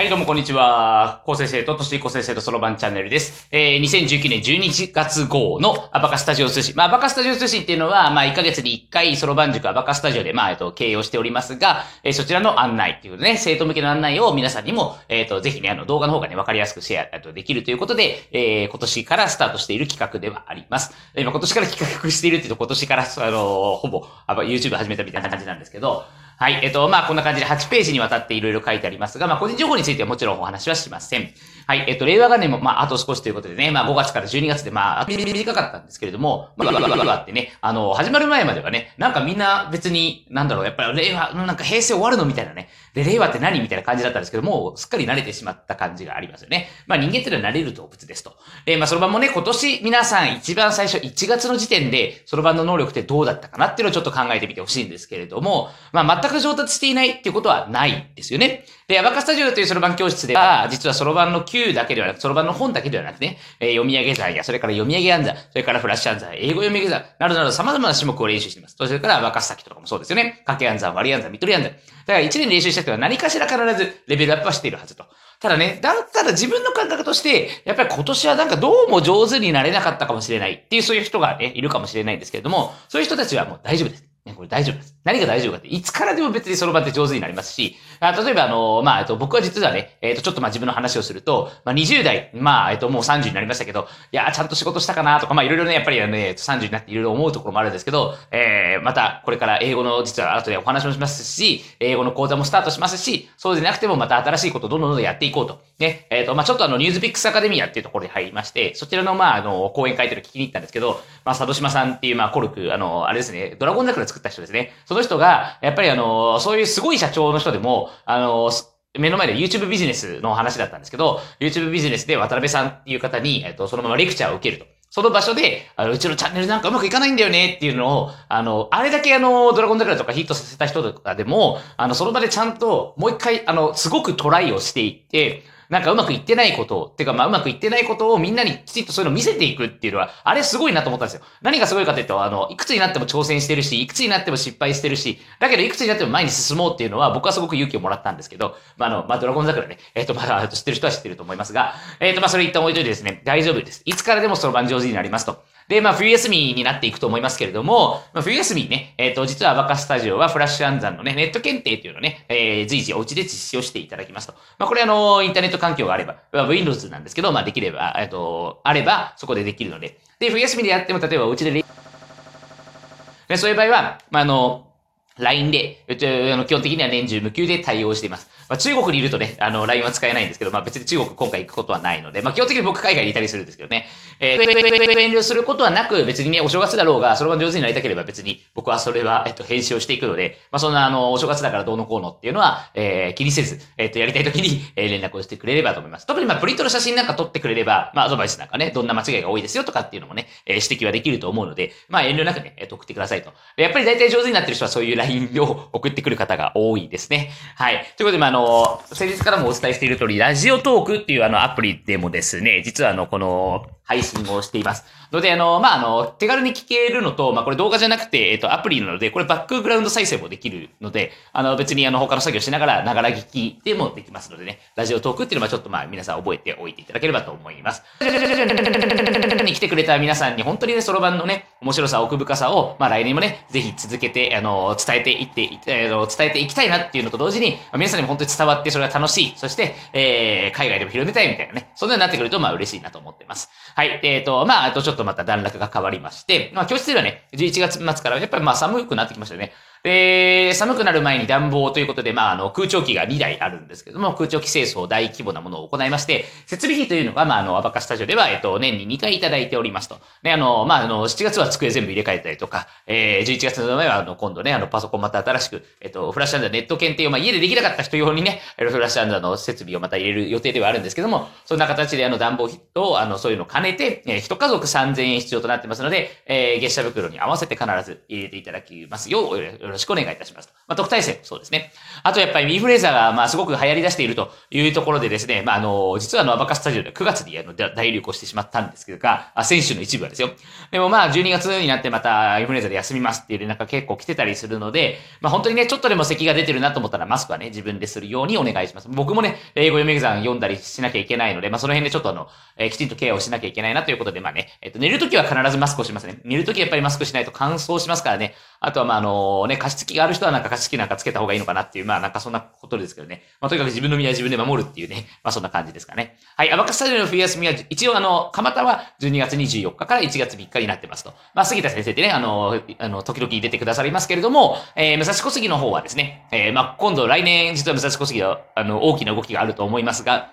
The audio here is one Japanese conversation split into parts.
はい、どうもこんにちは。高生生と都市高生生とそろばんチャンネルです。えー、2019年12月号のアバカスタジオ通信。まあ、アバカスタジオ通信っていうのは、まあ、1ヶ月に1回そろばん塾アバカスタジオで、まあ、えっと、経営をしておりますが、えー、そちらの案内っていうね、生徒向けの案内を皆さんにも、えっ、と、ぜひね、あの、動画の方がね、わかりやすくシェアとできるということで、えー、今年からスタートしている企画ではあります。今今年から企画しているっていうと、今年から、あのほぼ、YouTube 始めたみたいな感じなんですけど、はい。えっと、まあ、こんな感じで8ページにわたっていろいろ書いてありますが、まあ、個人情報についてはもちろんお話はしません。はい。えっと、令和元年も、まあ、あと少しということでね、まあ、5月から12月で、まあ、短かったんですけれども、まあ、があってね、あの、始まる前まではね、なんかみんな別に、なんだろう、やっぱり令和、なんか平成終わるのみたいなね、で、令和って何みたいな感じだったんですけども、すっかり慣れてしまった感じがありますよね。まあ、人間ってのは慣れる動物ですと。えー、まあ、そろばんもね、今年皆さん一番最初1月の時点で、そろばんの能力ってどうだったかなっていうのをちょっと考えてみてほしいんですけれども、まあ、全く上達していないっていうことはないですよね。で、アバカスタジオというそろばん教室では、実はそろばんの Q だけではなく、そろばんの本だけではなくね、えー、読み上げ算や、それから読み上げ暗算、それからフラッシュ暗算、英語読み上げ算、などなど様々な種目を練習しています。それからアバカス先とかもそうですよね。掛け暗算、割り暗算、見取り暗算。だから1年練習した人は何かしら必ずレベルアップはしているはずと。ただね、だったら自分の感覚として、やっぱり今年はなんかどうも上手になれなかったかもしれないっていうそういう人がね、いるかもしれないんですけれども、そういう人たちはもう大丈夫です。ね、これ大丈夫です。何が大丈夫かって、いつからでも別にその場って上手になりますし、あ例えばあの、まあ、えっと、僕は実はね、えっと、ちょっとまあ自分の話をすると、まあ、20代、まあ、えっと、もう30になりましたけど、いや、ちゃんと仕事したかなとか、まあ、いろいろね、やっぱりね、30になっていろいろ思うところもあるんですけど、えー、また、これから英語の、実は後でお話もしますし、英語の講座もスタートしますし、そうでなくてもまた新しいことをどんどんどんやっていこうと。ね、えっ、と、まあ、ちょっとあの、ニュースピックスアカデミアっていうところに入りまして、そちらの、まあ、あの、講演会というのを聞きに行ったんですけど、まあ、佐渡島さんっていう、まあ、コルク、あの、あれですね、ドラゴン桜作った人ですね。その人が、やっぱりあの、そういうすごい社長の人でも、あの、目の前で YouTube ビジネスの話だったんですけど、YouTube ビジネスで渡辺さんっていう方に、えっと、そのままレクチャーを受けると。その場所で、あの、うちのチャンネルなんかうまくいかないんだよねっていうのを、あの、あれだけあの、ドラゴン桜とかヒットさせた人とかでも、あの、その場でちゃんともう一回、あの、すごくトライをしていって、なんかうまくいってないことを、てかまあうまくいってないことをみんなにきちっとそういうのを見せていくっていうのは、あれすごいなと思ったんですよ。何がすごいかというと、あの、いくつになっても挑戦してるし、いくつになっても失敗してるし、だけどいくつになっても前に進もうっていうのは僕はすごく勇気をもらったんですけど、まああの、まあドラゴン桜ね、えっ、ー、とまだ知ってる人は知ってると思いますが、えっ、ー、とまあそれ一旦置いといてですね、大丈夫です。いつからでもその番上手になりますと。で、まあ、冬休みになっていくと思いますけれども、まあ、冬休みね、えっ、ー、と、実はバカスタジオはフラッシュ暗算のね、ネット検定というのをね、えー、随時お家で実施をしていただきますと。まあ、これあの、インターネット環境があれば、Windows なんですけど、まあ、できれば、えっ、ー、と、あれば、そこでできるので。で、冬休みでやっても、例えばお家で、でそういう場合は、まあ、あの、LINE で、あの基本的には年中無休で対応しています。まあ、中国にいるとね、あの、LINE は使えないんですけど、まあ別に中国今回行くことはないので、まあ基本的に僕海外にいたりするんですけどね。えー、遠慮することはなく、別にね、お正月だろうが、それが上手になりたければ別に、僕はそれは、えっと、編集をしていくので、まあそんな、あの、お正月だからどうのこうのっていうのは、えー、気にせず、えっと、やりたい時に、えー、連絡をしてくれればと思います。特にまあプリントの写真なんか撮ってくれれば、まあアドバイスなんかね、どんな間違いが多いですよとかっていうのもね、えー、指摘はできると思うので、まあ遠慮なくね、えー、送ってくださいと。やっぱり大体上手になってる人はそういう LINE を送ってくる方が多いですね。はい。ということで、まあ、あの、先日からもお伝えしている通り、ラジオトークっていうあのアプリでもですね、実はあの、この、配信をしています。ので、あの、まあ、あの、手軽に聞けるのと、まあ、これ動画じゃなくて、えっと、アプリなので、これバックグラウンド再生もできるので、あの、別にあの、他の作業しながら、ながら聞きでもできますのでね、ラジオトークっていうのはちょっとまあ、皆さん覚えておいていただければと思います。に来てくれた皆さんに、本当にね、そろばんのね、面白さ、奥深さを、まあ、来年もね、ぜひ続けて、あの、伝えていって、えー、伝えていきたいなっていうのと同時に、ま、皆さんにも本当に伝わって、それが楽しい。そして、えー、海外でも広めたいみたいなね、そんなになってくると、まあ、嬉しいなと思ってます。はい。はいえっ、ー、と、まあ、あとちょっとまた段落が変わりまして、まあ、教室ではね、11月末からやっぱりまあ寒くなってきましたよね。で、寒くなる前に暖房ということで、まあ、あの、空調機が2台あるんですけども、空調機清掃大規模なものを行いまして、設備費というのが、まあ、あの、アバカスタジオでは、えっと、年に2回いただいておりますと。ね、あの、まあ、あの、7月は机全部入れ替えたりとか、えー、11月の前は、あの、今度ね、あの、パソコンまた新しく、えっと、フラッシュアンダーネット検定を、まあ、家でできなかった人用にね、フラッシュアンダーの設備をまた入れる予定ではあるんですけども、そんな形で、あの、暖房費と、あの、そういうのを兼ねて、えー、一家族3000円必要となってますので、えー、月謝袋に合わせて必ず入れていただきますよう、よろしくお願いいたします。まあ、特待生もそうですね。あとやっぱりインフルエンザが、まあ、すごく流行り出しているというところでですね、まあ、あの、実はあの、アバカスタジオで9月にあの、大流行してしまったんですけどが、あ、選手の一部はですよ。でもまあ、12月になってまたインフルエンザで休みますっていう連絡が結構来てたりするので、まあ、本当にね、ちょっとでも咳が出てるなと思ったらマスクはね、自分でするようにお願いします。僕もね、英語読み exam 読んだりしなきゃいけないので、まあ、その辺でちょっとあの、えー、きちんとケアをしなきゃいけないなということで、まあね、えっ、と、寝るときは必ずマスクをしますね。寝るときやっぱりマスクしないと乾燥しますからね。あとはまあ、あのね、加湿器がある人はなんか加湿器なんかつけた方がいいのかなっていう、まあなんかそんなことですけどね。まあとにかく自分の身は自分で守るっていうね、まあそんな感じですかね。はい、アバカスタジオの冬休みは、一応あの、蒲田は12月24日から1月3日になってますと。まあ杉田先生ってね、あの、あの、時々出てくださりますけれども、えー、武蔵小杉の方はですね、えー、まあ今度来年実は武蔵小杉は、あの、大きな動きがあると思いますが、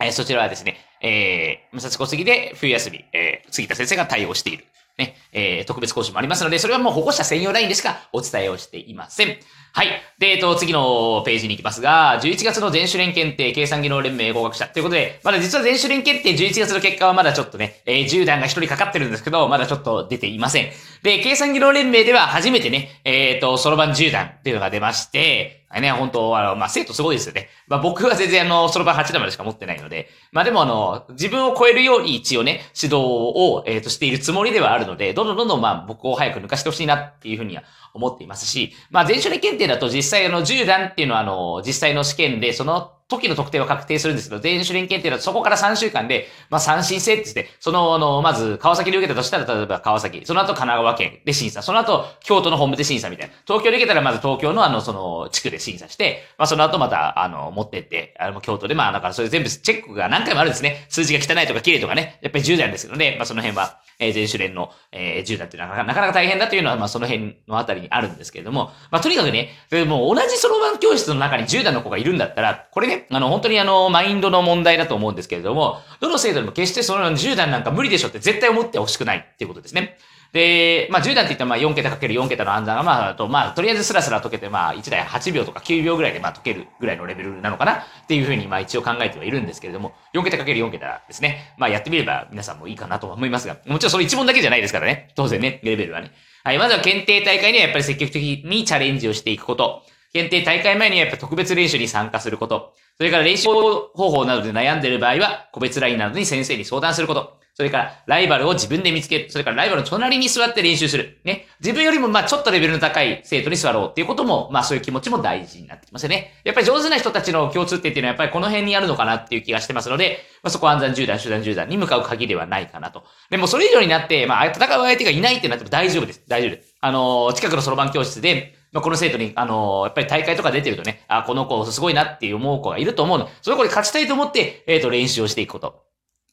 えー、そちらはですね、えー、武蔵小杉で冬休み、えー、杉田先生が対応している。ね、えー、特別講師もありますので、それはもう保護者専用ラインでしかお伝えをしていません。はい。で、えっと、次のページに行きますが、11月の全種連検定計算技能連盟合格者ということで、まだ実は全種連検定11月の結果はまだちょっとね、えー、10段が1人かかってるんですけど、まだちょっと出ていません。で、計算技能連盟では初めてね、えっ、ー、と、そろばん10段っていうのが出まして、ね、本当あの、まあ、生徒すごいですよね。まあ、僕は全然あの、そろばん8段までしか持ってないので、まあ、でもあの、自分を超えるように一応ね、指導を、えっ、ー、と、しているつもりではあるので、どんどんどんどんまあ、僕を早く抜かしてほしいなっていうふうには思っていますし、まあ、全種類検定だと実際あの、10段っていうのはあの、実際の試験で、その時の特定は確定するんですけど、全種連検定だとそこから3週間で、まあ、三審制って言って、その、あの、まず、川崎で受けたとしたら、例えば川崎、その後神奈川県で審査、その後、京都の本部で審査みたいな。東京で受けたら、まず東京のあの、その、地区で審査して、まあ、その後また、あの、持ってって、あの、京都で、まあ、だからそれ全部チェックが何回もあるんですね。数字が汚いとか綺麗とかね、やっぱり10代ですけどね、まあ、その辺は、えー、全種連の、えー、10だってなかなかなかなか大変だというのは、まあ、その辺のあたりにあるんですけれども、まあ、とにかくね、でも同じそろばん教室の中に10代の子がいるんだったら、これね、あの、本当にあの、マインドの問題だと思うんですけれども、どの生徒でも決してその10代なんか無理でしょって絶対思ってほしくないっていうことですね。で、まあ、10段って言ったら、まあ、4桁かける4桁の暗算が、まあ、と、まあ、とりあえずスラスラ解けて、まあ、1台8秒とか9秒ぐらいで、まあ、解けるぐらいのレベルなのかなっていうふうに、まあ、一応考えてはいるんですけれども、4桁かける4桁ですね。まあ、やってみれば皆さんもいいかなと思いますが、もちろんその1問だけじゃないですからね。当然ね、レベルはね。はい、まずは検定大会にはやっぱり積極的にチャレンジをしていくこと。検定大会前にはやっぱ特別練習に参加すること。それから練習方法などで悩んでいる場合は、個別 LINE などに先生に相談すること。それから、ライバルを自分で見つける。それから、ライバルの隣に座って練習する。ね。自分よりも、まあちょっとレベルの高い生徒に座ろうっていうことも、まあそういう気持ちも大事になってきますよね。やっぱり上手な人たちの共通点っていうのは、やっぱりこの辺にあるのかなっていう気がしてますので、まあそこは暗算10段、手段10段に向かう鍵ではないかなと。でもそれ以上になって、まあ戦う相手がいないってなっても大丈夫です。大丈夫です。あのー、近くのそろばん教室で、まあ、この生徒に、あのー、やっぱり大会とか出てるとね、あ、この子すごいなって思う子がいると思うの。その子に勝ちたいと思って、えっ、ー、と、練習をしていくこと。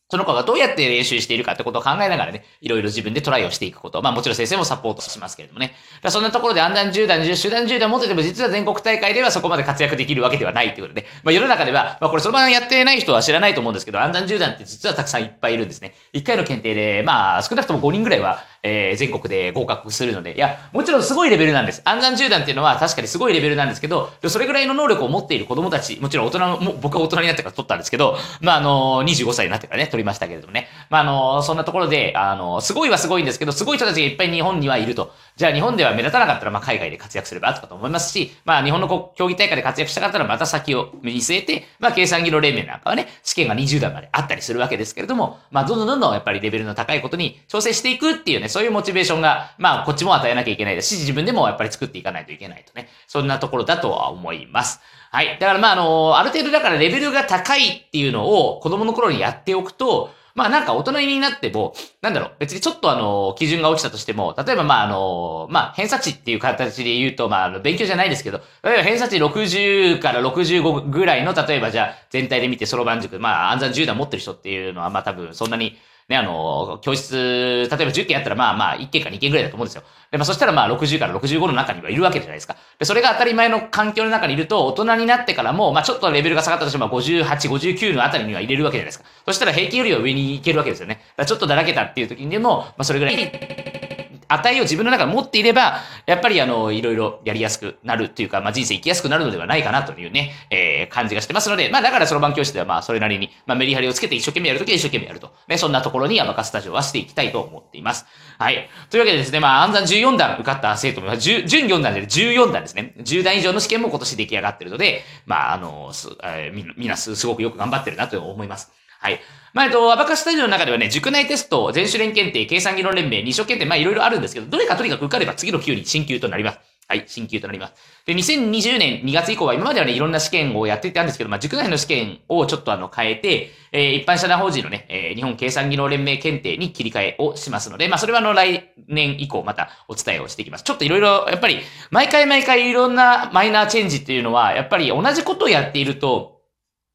その子がどうやって練習しているかってことを考えながらね、いろいろ自分でトライをしていくこと。まあもちろん先生もサポートしますけれどもね。だそんなところで暗段10段、集団10段持ってても実は全国大会ではそこまで活躍できるわけではないっていうことで、まあ世の中では、まあこれその場やってない人は知らないと思うんですけど、暗段10段って実はたくさんいっぱいいるんですね。1回の検定で、まあ少なくとも5人ぐらいは、えー、全国で合格するので、いや、もちろんすごいレベルなんです。暗算10段っていうのは確かにすごいレベルなんですけど、それぐらいの能力を持っている子供たち、もちろん大人も、僕は大人になってから取ったんですけど、まああの、25歳になってからね、取りましたけれどもね。まあ、あの、そんなところで、あの、すごいはすごいんですけど、すごい人たちがいっぱい日本にはいると。じゃあ日本では目立たなかったら、まあ、海外で活躍すればとかと思いますし、まあ、日本の競技大会で活躍したかったら、また先を見据えて、まあ、計算技能連盟なんかはね、試験が20段まであったりするわけですけれども、まあ、どんどんどんどんやっぱりレベルの高いことに調整していくっていうね、そういうモチベーションが、まあ、こっちも与えなきゃいけないですし、自分でもやっぱり作っていかないといけないとね、そんなところだとは思います。はい。だからまあ、あの、ある程度だからレベルが高いっていうのを子供の頃にやっておくと、まあなんか大人になっても、なんだろう、別にちょっとあの、基準が落ちたとしても、例えばまああの、まあ偏差値っていう形で言うと、まああの、勉強じゃないですけど、例えば偏差値60から65ぐらいの、例えばじゃあ全体で見てそろばん塾、まあ暗算10段持ってる人っていうのはまあ多分そんなにね、あの、教室、例えば10件やったらまあまあ1件か2件ぐらいだと思うんですよ。で、まあそしたらまあ60から65の中にはいるわけじゃないですか。で、それが当たり前の環境の中にいると、大人になってからも、まあちょっとレベルが下がったとしても58、59のあたりには入れるわけじゃないですか。そしたら平均よりは上に行けるわけですよね。だちょっとだらけたっていう時にでも、まあそれぐらい、値を自分の中で持っていれば、やっぱりあの、いろいろやりやすくなるというか、まあ、人生生きやすくなるのではないかなというね、えー、感じがしてますので、まあ、だからそろばん教室ではまあ、それなりに、まあ、メリハリをつけて一生懸命やるときは一生懸命やると。ね、そんなところにアバカスタジオはしていきたいと思っています。はい。というわけでですね、まあ、暗算14段受かった生徒も、準4段で14段ですね。10段以上の試験も今年出来上がってるので、まあ、あの、す、えー、み、んなすすごくよく頑張ってるなと思います。はい。まあ、えっと、アバカスタジオの中ではね、塾内テスト、全種連検定、計算議論連盟、二所検定、まあ、いろいろあるんですけど、どれかとにかく受かれば次の級に進級となります。はい、進級となります。で、2020年2月以降は今まではね、いろんな試験をやっていたんですけど、まあ、塾内の試験をちょっとあの、変えて、えー、一般社団法人のね、えー、日本計算技能連盟検定に切り替えをしますので、まあ、それはあの、来年以降またお伝えをしていきます。ちょっといろいろ、やっぱり、毎回毎回いろんなマイナーチェンジっていうのは、やっぱり同じことをやっていると、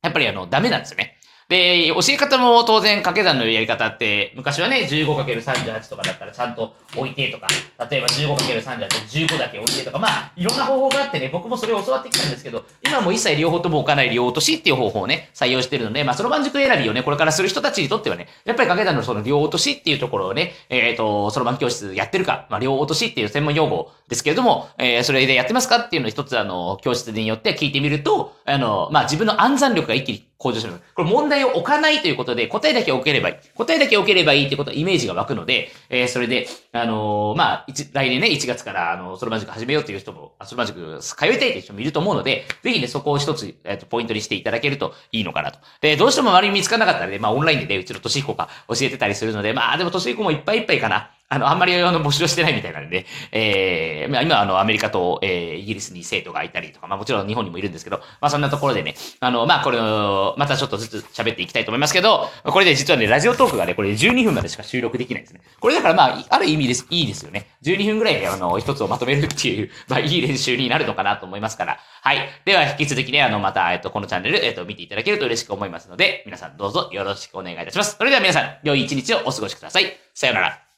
やっぱりあの、ダメなんですよね。で、教え方も当然掛け算のやり方って、昔はね、15×38 とかだったらちゃんと置いてとか、例えば 15×38 で15だけ置いてとか、まあ、いろんな方法があってね、僕もそれを教わってきたんですけど、今も一切両方とも置かない両落としっていう方法をね、採用してるので、まあ、その番塾選びをね、これからする人たちにとってはね、やっぱり掛け算のその両落としっていうところをね、えっ、ー、と、そろばん教室やってるか、まあ、両落としっていう専門用語ですけれども、えー、それでやってますかっていうのを一つあの、教室によって聞いてみると、あの、まあ、自分の暗算力が一気に向上する。これ問題を置かないということで、答えだけ置ければいい。答えだけ置ければいいってことはイメージが湧くので、えー、それで、あのー、まあ、来年ね、1月から、あの、ソロマジック始めようっていう人も、ソロマジック通いたいっていう人もいると思うので、ぜひね、そこを一つ、えっ、ー、と、ポイントにしていただけるといいのかなと。で、どうしても周りに見つからなかったらね、まあ、オンラインでね、うちの年彦が教えてたりするので、まあ、でも年彦もいっぱいいっぱいかな。あの、あんまりあの募集してないみたいなんで、えー、今あの、アメリカと、えー、イギリスに生徒がいたりとか、まあもちろん日本にもいるんですけど、まあそんなところでね、あの、まあこれを、またちょっとずつ喋っていきたいと思いますけど、これで実はね、ラジオトークがね、これ12分までしか収録できないんですね。これだからまあ、ある意味です、いいですよね。12分ぐらいであの、一つをまとめるっていう、まあいい練習になるのかなと思いますから。はい。では引き続きね、あの、また、えっと、このチャンネル、えっと、見ていただけると嬉しく思いますので、皆さんどうぞよろしくお願いいたします。それでは皆さん、良い一日をお過ごしください。さようなら。